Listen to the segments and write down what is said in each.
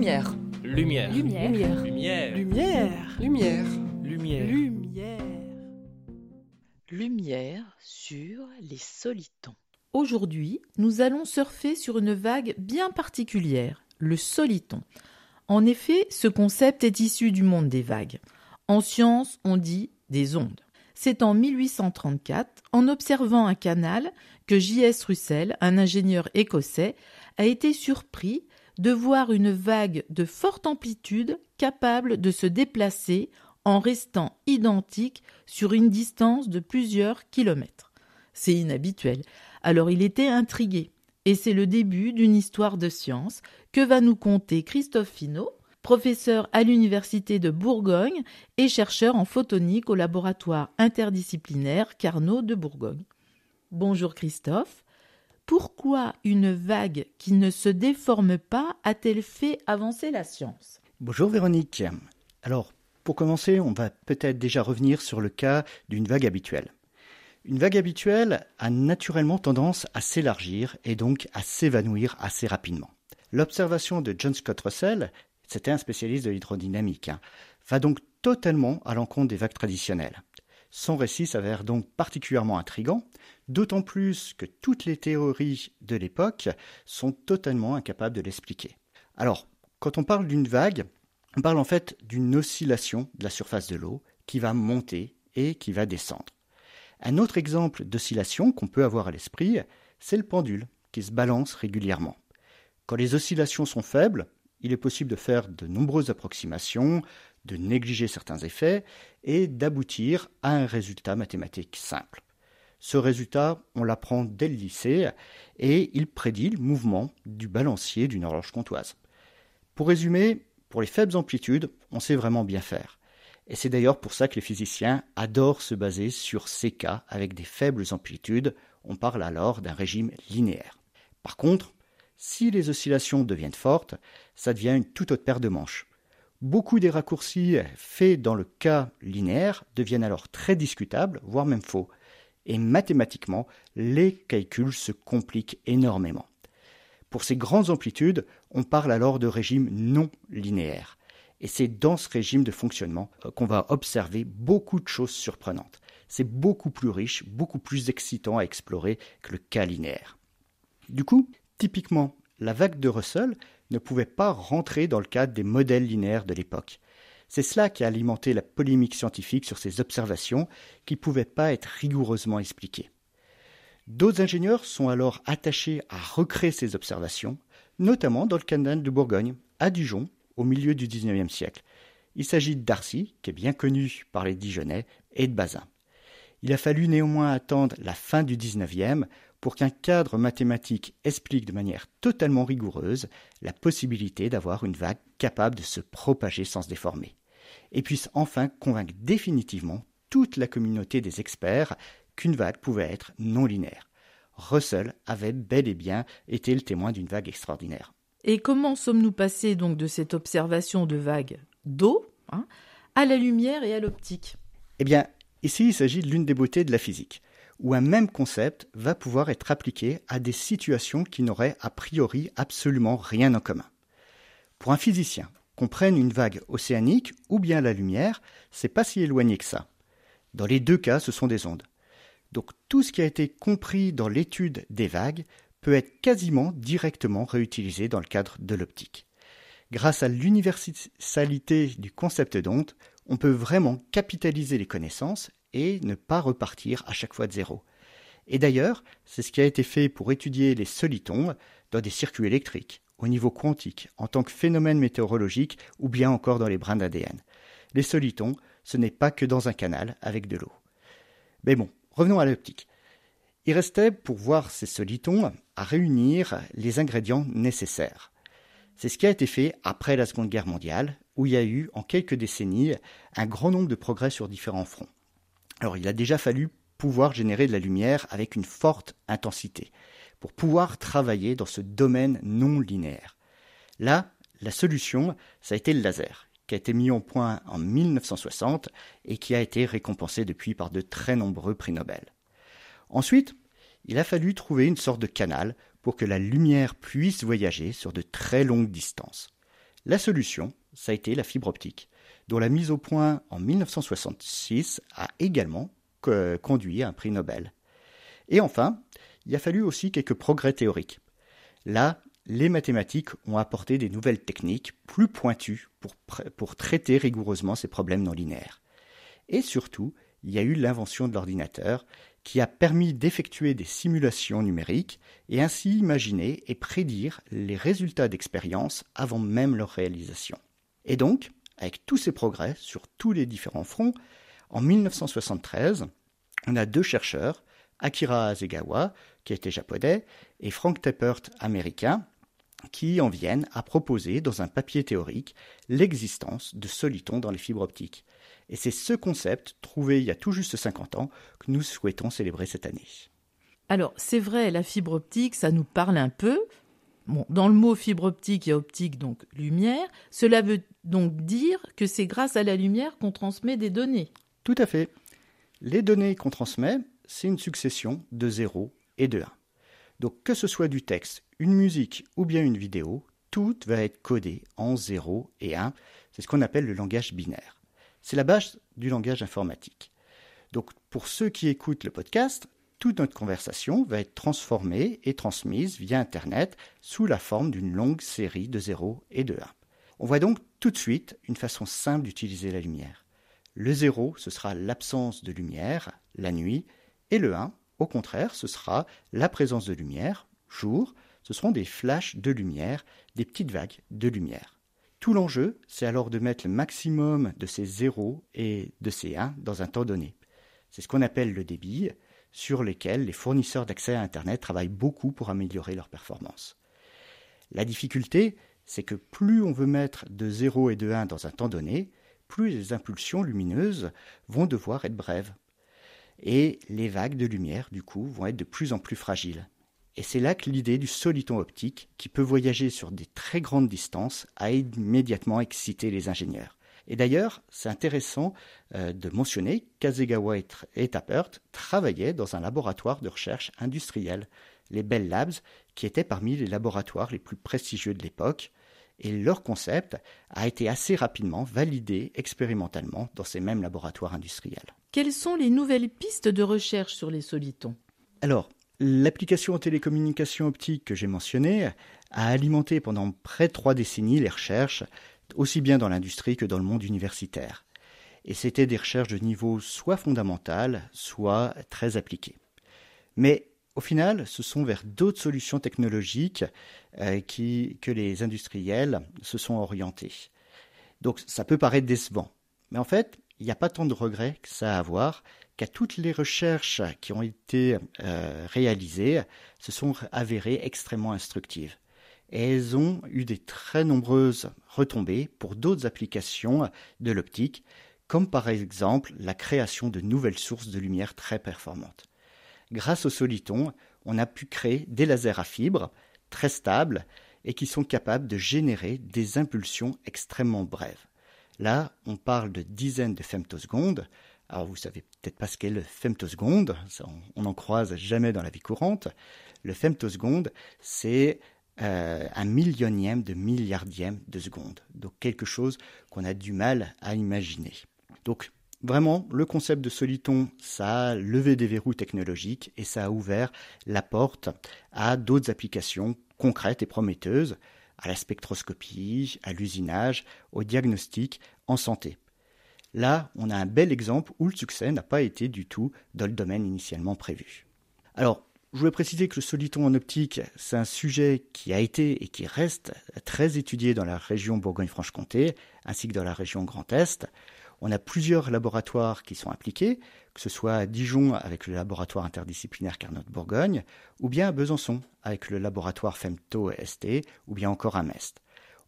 Lumière. Lumière. Lumière. Lumière. Lumière. Lumière. Lumière. Lumière. Lumière sur les solitons. Aujourd'hui, nous allons surfer sur une vague bien particulière, le soliton. En effet, ce concept est issu du monde des vagues. En science, on dit des ondes. C'est en 1834, en observant un canal, que J.S. Russell, un ingénieur écossais, a été surpris de voir une vague de forte amplitude capable de se déplacer en restant identique sur une distance de plusieurs kilomètres. C'est inhabituel, alors il était intrigué. Et c'est le début d'une histoire de science que va nous conter Christophe Finot, professeur à l'Université de Bourgogne et chercheur en photonique au laboratoire interdisciplinaire Carnot de Bourgogne. Bonjour Christophe. Pourquoi une vague qui ne se déforme pas a-t-elle fait avancer la science? Bonjour Véronique. Alors, pour commencer, on va peut-être déjà revenir sur le cas d'une vague habituelle. Une vague habituelle a naturellement tendance à s'élargir et donc à s'évanouir assez rapidement. L'observation de John Scott Russell, c'était un spécialiste de l'hydrodynamique, hein, va donc totalement à l'encontre des vagues traditionnelles. Son récit s'avère donc particulièrement intrigant, d'autant plus que toutes les théories de l'époque sont totalement incapables de l'expliquer. Alors, quand on parle d'une vague, on parle en fait d'une oscillation de la surface de l'eau qui va monter et qui va descendre. Un autre exemple d'oscillation qu'on peut avoir à l'esprit, c'est le pendule qui se balance régulièrement. Quand les oscillations sont faibles, il est possible de faire de nombreuses approximations, de négliger certains effets et d'aboutir à un résultat mathématique simple. Ce résultat, on l'apprend dès le lycée et il prédit le mouvement du balancier d'une horloge comptoise. Pour résumer, pour les faibles amplitudes, on sait vraiment bien faire. Et c'est d'ailleurs pour ça que les physiciens adorent se baser sur ces cas avec des faibles amplitudes. On parle alors d'un régime linéaire. Par contre, si les oscillations deviennent fortes, ça devient une toute autre paire de manches. Beaucoup des raccourcis faits dans le cas linéaire deviennent alors très discutables, voire même faux. Et mathématiquement, les calculs se compliquent énormément. Pour ces grandes amplitudes, on parle alors de régime non linéaire. Et c'est dans ce régime de fonctionnement qu'on va observer beaucoup de choses surprenantes. C'est beaucoup plus riche, beaucoup plus excitant à explorer que le cas linéaire. Du coup, typiquement, la vague de Russell ne pouvait pas rentrer dans le cadre des modèles linéaires de l'époque. C'est cela qui a alimenté la polémique scientifique sur ces observations qui ne pouvaient pas être rigoureusement expliquées. D'autres ingénieurs sont alors attachés à recréer ces observations, notamment dans le canal de Bourgogne, à Dijon, au milieu du XIXe siècle. Il s'agit de Darcy, qui est bien connu par les Dijonnais, et de Bazin. Il a fallu néanmoins attendre la fin du XIXe pour qu'un cadre mathématique explique de manière totalement rigoureuse la possibilité d'avoir une vague capable de se propager sans se déformer, et puisse enfin convaincre définitivement toute la communauté des experts qu'une vague pouvait être non linéaire. Russell avait bel et bien été le témoin d'une vague extraordinaire. Et comment sommes-nous passés donc de cette observation de vague d'eau hein, à la lumière et à l'optique? Eh bien, ici il s'agit de l'une des beautés de la physique où un même concept va pouvoir être appliqué à des situations qui n'auraient a priori absolument rien en commun. Pour un physicien, qu'on prenne une vague océanique ou bien la lumière, c'est pas si éloigné que ça. Dans les deux cas, ce sont des ondes. Donc tout ce qui a été compris dans l'étude des vagues peut être quasiment directement réutilisé dans le cadre de l'optique. Grâce à l'universalité du concept d'onde, on peut vraiment capitaliser les connaissances et ne pas repartir à chaque fois de zéro. Et d'ailleurs, c'est ce qui a été fait pour étudier les solitons dans des circuits électriques, au niveau quantique, en tant que phénomène météorologique ou bien encore dans les brins d'ADN. Les solitons, ce n'est pas que dans un canal avec de l'eau. Mais bon, revenons à l'optique. Il restait, pour voir ces solitons, à réunir les ingrédients nécessaires. C'est ce qui a été fait après la Seconde Guerre mondiale, où il y a eu, en quelques décennies, un grand nombre de progrès sur différents fronts. Alors il a déjà fallu pouvoir générer de la lumière avec une forte intensité pour pouvoir travailler dans ce domaine non linéaire. Là, la solution, ça a été le laser, qui a été mis au point en 1960 et qui a été récompensé depuis par de très nombreux prix Nobel. Ensuite, il a fallu trouver une sorte de canal pour que la lumière puisse voyager sur de très longues distances. La solution, ça a été la fibre optique, dont la mise au point en 1966 a également conduit à un prix Nobel. Et enfin, il a fallu aussi quelques progrès théoriques. Là, les mathématiques ont apporté des nouvelles techniques plus pointues pour, pour traiter rigoureusement ces problèmes non linéaires. Et surtout, il y a eu l'invention de l'ordinateur qui a permis d'effectuer des simulations numériques et ainsi imaginer et prédire les résultats d'expériences avant même leur réalisation. Et donc, avec tous ces progrès sur tous les différents fronts, en 1973, on a deux chercheurs, Akira Hasegawa, qui était japonais, et Frank Teppert, américain, qui en viennent à proposer dans un papier théorique l'existence de solitons dans les fibres optiques. Et c'est ce concept, trouvé il y a tout juste 50 ans, que nous souhaitons célébrer cette année. Alors, c'est vrai, la fibre optique, ça nous parle un peu. Dans le mot fibre optique, il y a optique, donc lumière. Cela veut donc dire que c'est grâce à la lumière qu'on transmet des données. Tout à fait. Les données qu'on transmet, c'est une succession de 0 et de 1. Donc que ce soit du texte, une musique ou bien une vidéo, tout va être codé en 0 et 1. C'est ce qu'on appelle le langage binaire. C'est la base du langage informatique. Donc pour ceux qui écoutent le podcast, toute notre conversation va être transformée et transmise via Internet sous la forme d'une longue série de 0 et de 1. On voit donc tout de suite une façon simple d'utiliser la lumière. Le 0, ce sera l'absence de lumière, la nuit, et le 1, au contraire, ce sera la présence de lumière, jour, ce seront des flashs de lumière, des petites vagues de lumière. Tout l'enjeu, c'est alors de mettre le maximum de ces 0 et de ces 1 dans un temps donné. C'est ce qu'on appelle le débit, sur lequel les fournisseurs d'accès à Internet travaillent beaucoup pour améliorer leur performance. La difficulté, c'est que plus on veut mettre de 0 et de 1 dans un temps donné, plus les impulsions lumineuses vont devoir être brèves. Et les vagues de lumière, du coup, vont être de plus en plus fragiles. Et c'est là que l'idée du soliton optique, qui peut voyager sur des très grandes distances, a immédiatement excité les ingénieurs. Et d'ailleurs, c'est intéressant euh, de mentionner qu'Azegawa et Tappert travaillaient dans un laboratoire de recherche industrielle, les Bell Labs, qui était parmi les laboratoires les plus prestigieux de l'époque, et leur concept a été assez rapidement validé expérimentalement dans ces mêmes laboratoires industriels. Quelles sont les nouvelles pistes de recherche sur les solitons? Alors, L'application en télécommunications optiques que j'ai mentionnée a alimenté pendant près de trois décennies les recherches, aussi bien dans l'industrie que dans le monde universitaire. Et c'était des recherches de niveau soit fondamental, soit très appliqué. Mais au final, ce sont vers d'autres solutions technologiques euh, que les industriels se sont orientés. Donc ça peut paraître décevant. Mais en fait, il n'y a pas tant de regrets que ça à avoir, qu'à toutes les recherches qui ont été euh, réalisées se sont avérées extrêmement instructives. Et elles ont eu des très nombreuses retombées pour d'autres applications de l'optique, comme par exemple la création de nouvelles sources de lumière très performantes. Grâce au soliton, on a pu créer des lasers à fibres très stables et qui sont capables de générer des impulsions extrêmement brèves. Là, on parle de dizaines de femtosecondes, alors vous savez peut-être pas ce qu'est le femtoseconde, on n'en croise jamais dans la vie courante. Le femtoseconde, c'est euh, un millionième de milliardième de seconde, donc quelque chose qu'on a du mal à imaginer. Donc vraiment, le concept de soliton, ça a levé des verrous technologiques et ça a ouvert la porte à d'autres applications concrètes et prometteuses, à la spectroscopie, à l'usinage, au diagnostic en santé. Là, on a un bel exemple où le succès n'a pas été du tout dans le domaine initialement prévu. Alors, je voulais préciser que le soliton en optique, c'est un sujet qui a été et qui reste très étudié dans la région Bourgogne-Franche-Comté, ainsi que dans la région Grand Est. On a plusieurs laboratoires qui sont impliqués, que ce soit à Dijon avec le laboratoire interdisciplinaire Carnot-Bourgogne, ou bien à Besançon avec le laboratoire FEMTO-ST, ou bien encore à Mest.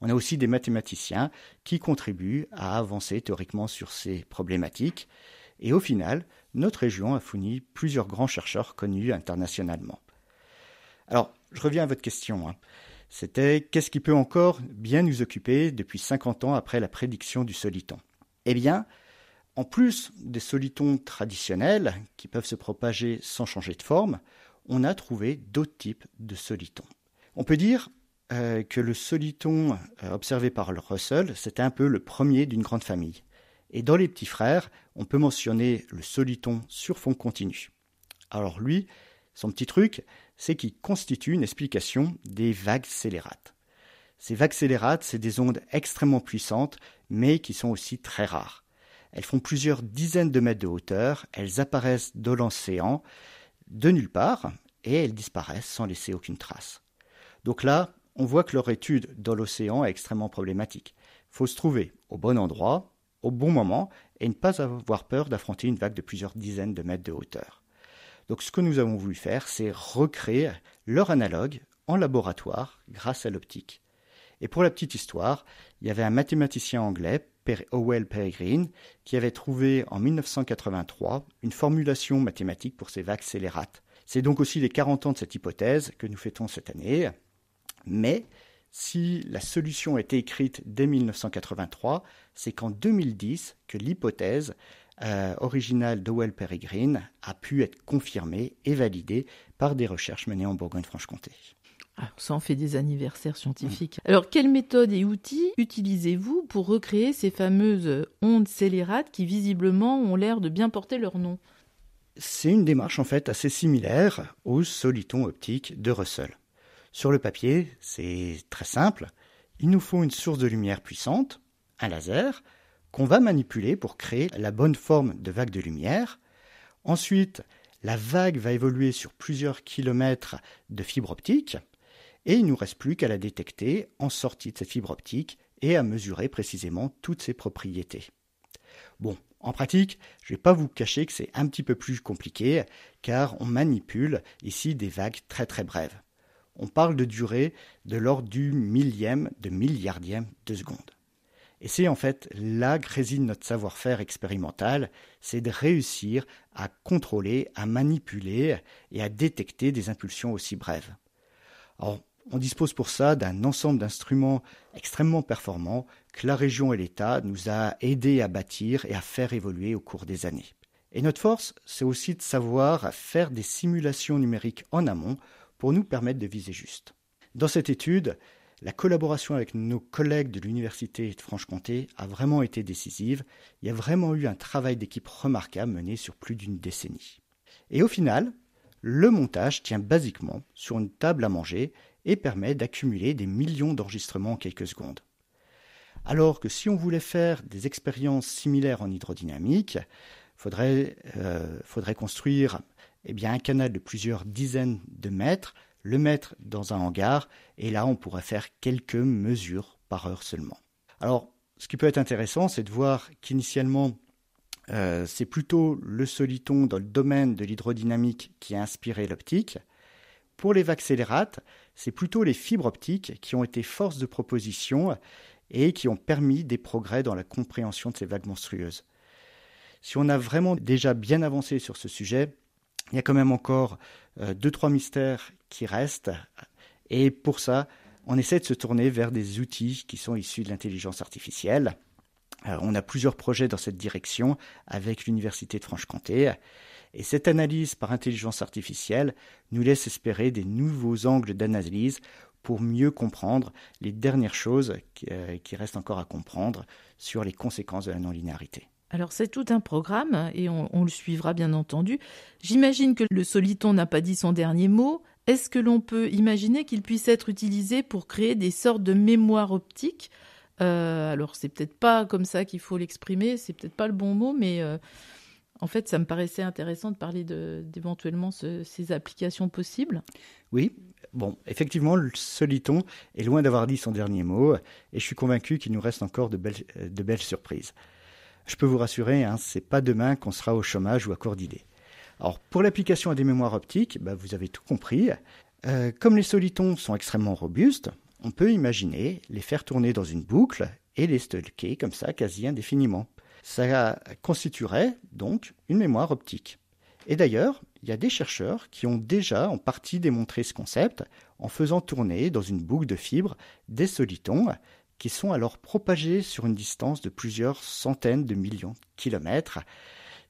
On a aussi des mathématiciens qui contribuent à avancer théoriquement sur ces problématiques. Et au final, notre région a fourni plusieurs grands chercheurs connus internationalement. Alors, je reviens à votre question. Hein. C'était qu'est-ce qui peut encore bien nous occuper depuis 50 ans après la prédiction du soliton? Eh bien, en plus des solitons traditionnels qui peuvent se propager sans changer de forme, on a trouvé d'autres types de solitons. On peut dire euh, que le soliton euh, observé par Russell, c'était un peu le premier d'une grande famille. Et dans les petits frères, on peut mentionner le soliton sur fond continu. Alors lui, son petit truc, c'est qu'il constitue une explication des vagues scélérates. Ces vagues scélérates, c'est des ondes extrêmement puissantes, mais qui sont aussi très rares. Elles font plusieurs dizaines de mètres de hauteur, elles apparaissent dans l'océan, de nulle part, et elles disparaissent sans laisser aucune trace. Donc là, on voit que leur étude dans l'océan est extrêmement problématique. Il faut se trouver au bon endroit, au bon moment, et ne pas avoir peur d'affronter une vague de plusieurs dizaines de mètres de hauteur. Donc ce que nous avons voulu faire, c'est recréer leur analogue en laboratoire grâce à l'optique. Et pour la petite histoire, il y avait un mathématicien anglais, Howell Peregrine, qui avait trouvé en 1983 une formulation mathématique pour ces vagues scélérates. C'est donc aussi les 40 ans de cette hypothèse que nous fêtons cette année. Mais si la solution a été écrite dès 1983, c'est qu'en 2010 que l'hypothèse euh, originale d'Owell Peregrine a pu être confirmée et validée par des recherches menées en Bourgogne-Franche-Comté. Ça en fait des anniversaires scientifiques. Alors, quelles méthodes et outils utilisez-vous pour recréer ces fameuses ondes scélérates qui visiblement ont l'air de bien porter leur nom? C'est une démarche en fait assez similaire aux solitons optiques de Russell. Sur le papier, c'est très simple. Il nous faut une source de lumière puissante, un laser, qu'on va manipuler pour créer la bonne forme de vague de lumière. Ensuite, la vague va évoluer sur plusieurs kilomètres de fibre optique et il ne nous reste plus qu'à la détecter en sortie de cette fibre optique et à mesurer précisément toutes ses propriétés. Bon, en pratique, je ne vais pas vous cacher que c'est un petit peu plus compliqué car on manipule ici des vagues très très brèves on parle de durée de l'ordre du millième de milliardième de seconde. Et c'est en fait là que réside notre savoir-faire expérimental, c'est de réussir à contrôler, à manipuler et à détecter des impulsions aussi brèves. On dispose pour ça d'un ensemble d'instruments extrêmement performants que la région et l'État nous a aidés à bâtir et à faire évoluer au cours des années. Et notre force, c'est aussi de savoir faire des simulations numériques en amont pour nous permettre de viser juste. Dans cette étude, la collaboration avec nos collègues de l'Université de Franche-Comté a vraiment été décisive. Il y a vraiment eu un travail d'équipe remarquable mené sur plus d'une décennie. Et au final, le montage tient basiquement sur une table à manger et permet d'accumuler des millions d'enregistrements en quelques secondes. Alors que si on voulait faire des expériences similaires en hydrodynamique, faudrait, euh, faudrait construire eh bien, un canal de plusieurs dizaines de mètres, le mettre dans un hangar, et là on pourrait faire quelques mesures par heure seulement. Alors, ce qui peut être intéressant, c'est de voir qu'initialement, euh, c'est plutôt le soliton dans le domaine de l'hydrodynamique qui a inspiré l'optique. Pour les vaccélérates, c'est plutôt les fibres optiques qui ont été force de proposition et qui ont permis des progrès dans la compréhension de ces vagues monstrueuses. Si on a vraiment déjà bien avancé sur ce sujet, il y a quand même encore euh, deux, trois mystères qui restent. Et pour ça, on essaie de se tourner vers des outils qui sont issus de l'intelligence artificielle. on a plusieurs projets dans cette direction avec l'Université de Franche-Comté. Et cette analyse par intelligence artificielle nous laisse espérer des nouveaux angles d'analyse pour mieux comprendre les dernières choses qui, euh, restent encore à comprendre sur les conséquences de la non-linéarité. Alors c'est tout un programme et on, le suivra bien entendu. J'imagine que le soliton n'a pas dit son dernier mot. Est-ce que l'on peut imaginer qu'il puisse être utilisé pour créer des sortes de mémoire optique euh, Alors c'est peut-être pas comme ça qu'il faut l'exprimer, c'est peut-être pas le bon mot, mais euh, en fait ça me paraissait intéressant de parler d'éventuellement ces applications possibles. Oui, bon, effectivement, le soliton est loin d'avoir dit son dernier mot, et je suis convaincu qu'il nous reste encore de belles, surprises. Je peux vous rassurer, hein, c'est pas demain qu'on sera au chômage ou à court d'idées. Alors pour l'application à des mémoires optiques, bah, vous avez tout compris. Euh, comme les solitons sont extrêmement robustes, on peut imaginer les faire tourner dans une boucle et les stocker comme ça quasi indéfiniment. Ça constituerait donc une mémoire optique. Et d'ailleurs, il y a des chercheurs qui ont déjà en partie démontré ce concept en faisant tourner dans une boucle de fibres des solitons qui sont alors propagés sur une distance de plusieurs centaines de millions de kilomètres.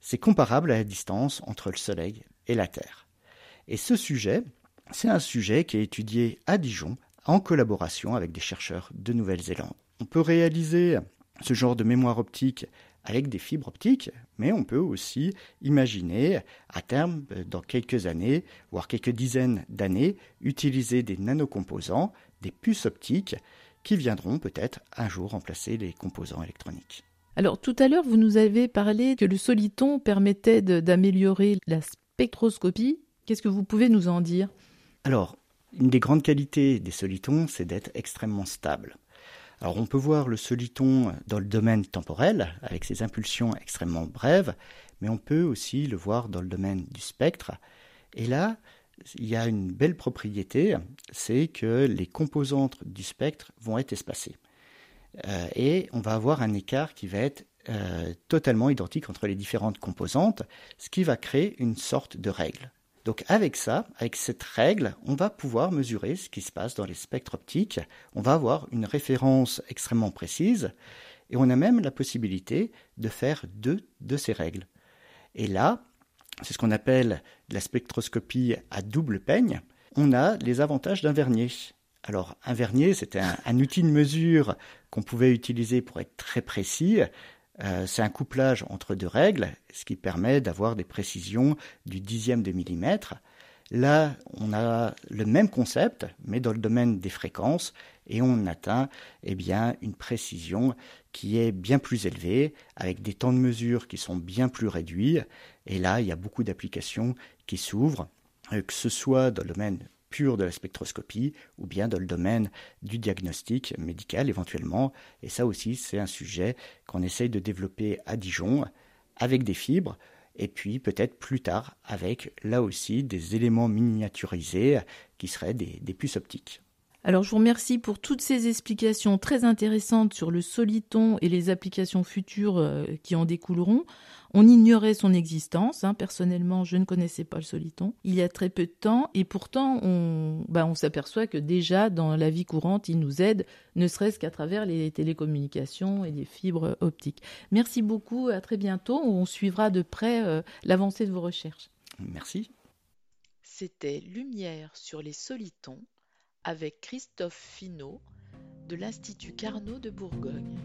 C'est comparable à la distance entre le Soleil et la Terre. Et ce sujet, c'est un sujet qui est étudié à Dijon en collaboration avec des chercheurs de Nouvelle-Zélande. On peut réaliser ce genre de mémoire optique avec des fibres optiques, mais on peut aussi imaginer à terme, euh, dans quelques années, voire quelques dizaines d'années, utiliser des nanocomposants, des puces optiques, qui viendront peut-être un jour remplacer les composants électroniques. Alors tout à l'heure, vous nous avez parlé que le soliton permettait d'améliorer la spectroscopie. Qu'est-ce que vous pouvez nous en dire? Alors, une des grandes qualités des solitons, c'est d'être extrêmement stable. Alors on peut voir le soliton dans le domaine temporel, avec ses impulsions extrêmement brèves, mais on peut aussi le voir dans le domaine du spectre. Et là, il y a une belle propriété, c'est que les composantes du spectre vont être espacées. Euh, et on va avoir un écart qui va être euh, totalement identique entre les différentes composantes, ce qui va créer une sorte de règle. Donc avec ça, avec cette règle, on va pouvoir mesurer ce qui se passe dans les spectres optiques. On va avoir une référence extrêmement précise et on a même la possibilité de faire deux de ces règles. Et là, c'est ce qu'on appelle la spectroscopie à double peigne. On a les avantages d'un vernier. Alors un vernier, c'était un, un outil de mesure qu'on pouvait utiliser pour être très précis, euh, c'est un couplage entre deux règles, ce qui permet d'avoir des précisions du dixième de millimètre. Là, on a le même concept, mais dans le domaine des fréquences, et on atteint eh bien, une précision qui est bien plus élevée, avec des temps de mesure qui sont bien plus réduits. Et là, il y a beaucoup d'applications qui s'ouvrent, euh, que ce soit dans le domaine pure de la spectroscopie ou bien dans le domaine du diagnostic médical éventuellement. Et ça aussi, c'est un sujet qu'on essaye de développer à Dijon avec des fibres et puis peut-être plus tard avec là aussi des éléments miniaturisés qui seraient des puces optiques. Alors je vous remercie pour toutes ces explications très intéressantes sur le soliton et les applications futures euh, qui en découleront. On ignorait son existence. Hein. Personnellement, je ne connaissais pas le soliton. Il y a très peu de temps, et pourtant, on, bah, on s'aperçoit que déjà dans la vie courante, il nous aide, ne serait-ce qu'à travers les télécommunications et les fibres optiques. Merci beaucoup. À très bientôt. On suivra de près euh, l'avancée de vos recherches. Merci. C'était Lumière sur les solitons avec Christophe Finot de l'Institut Carnot de Bourgogne.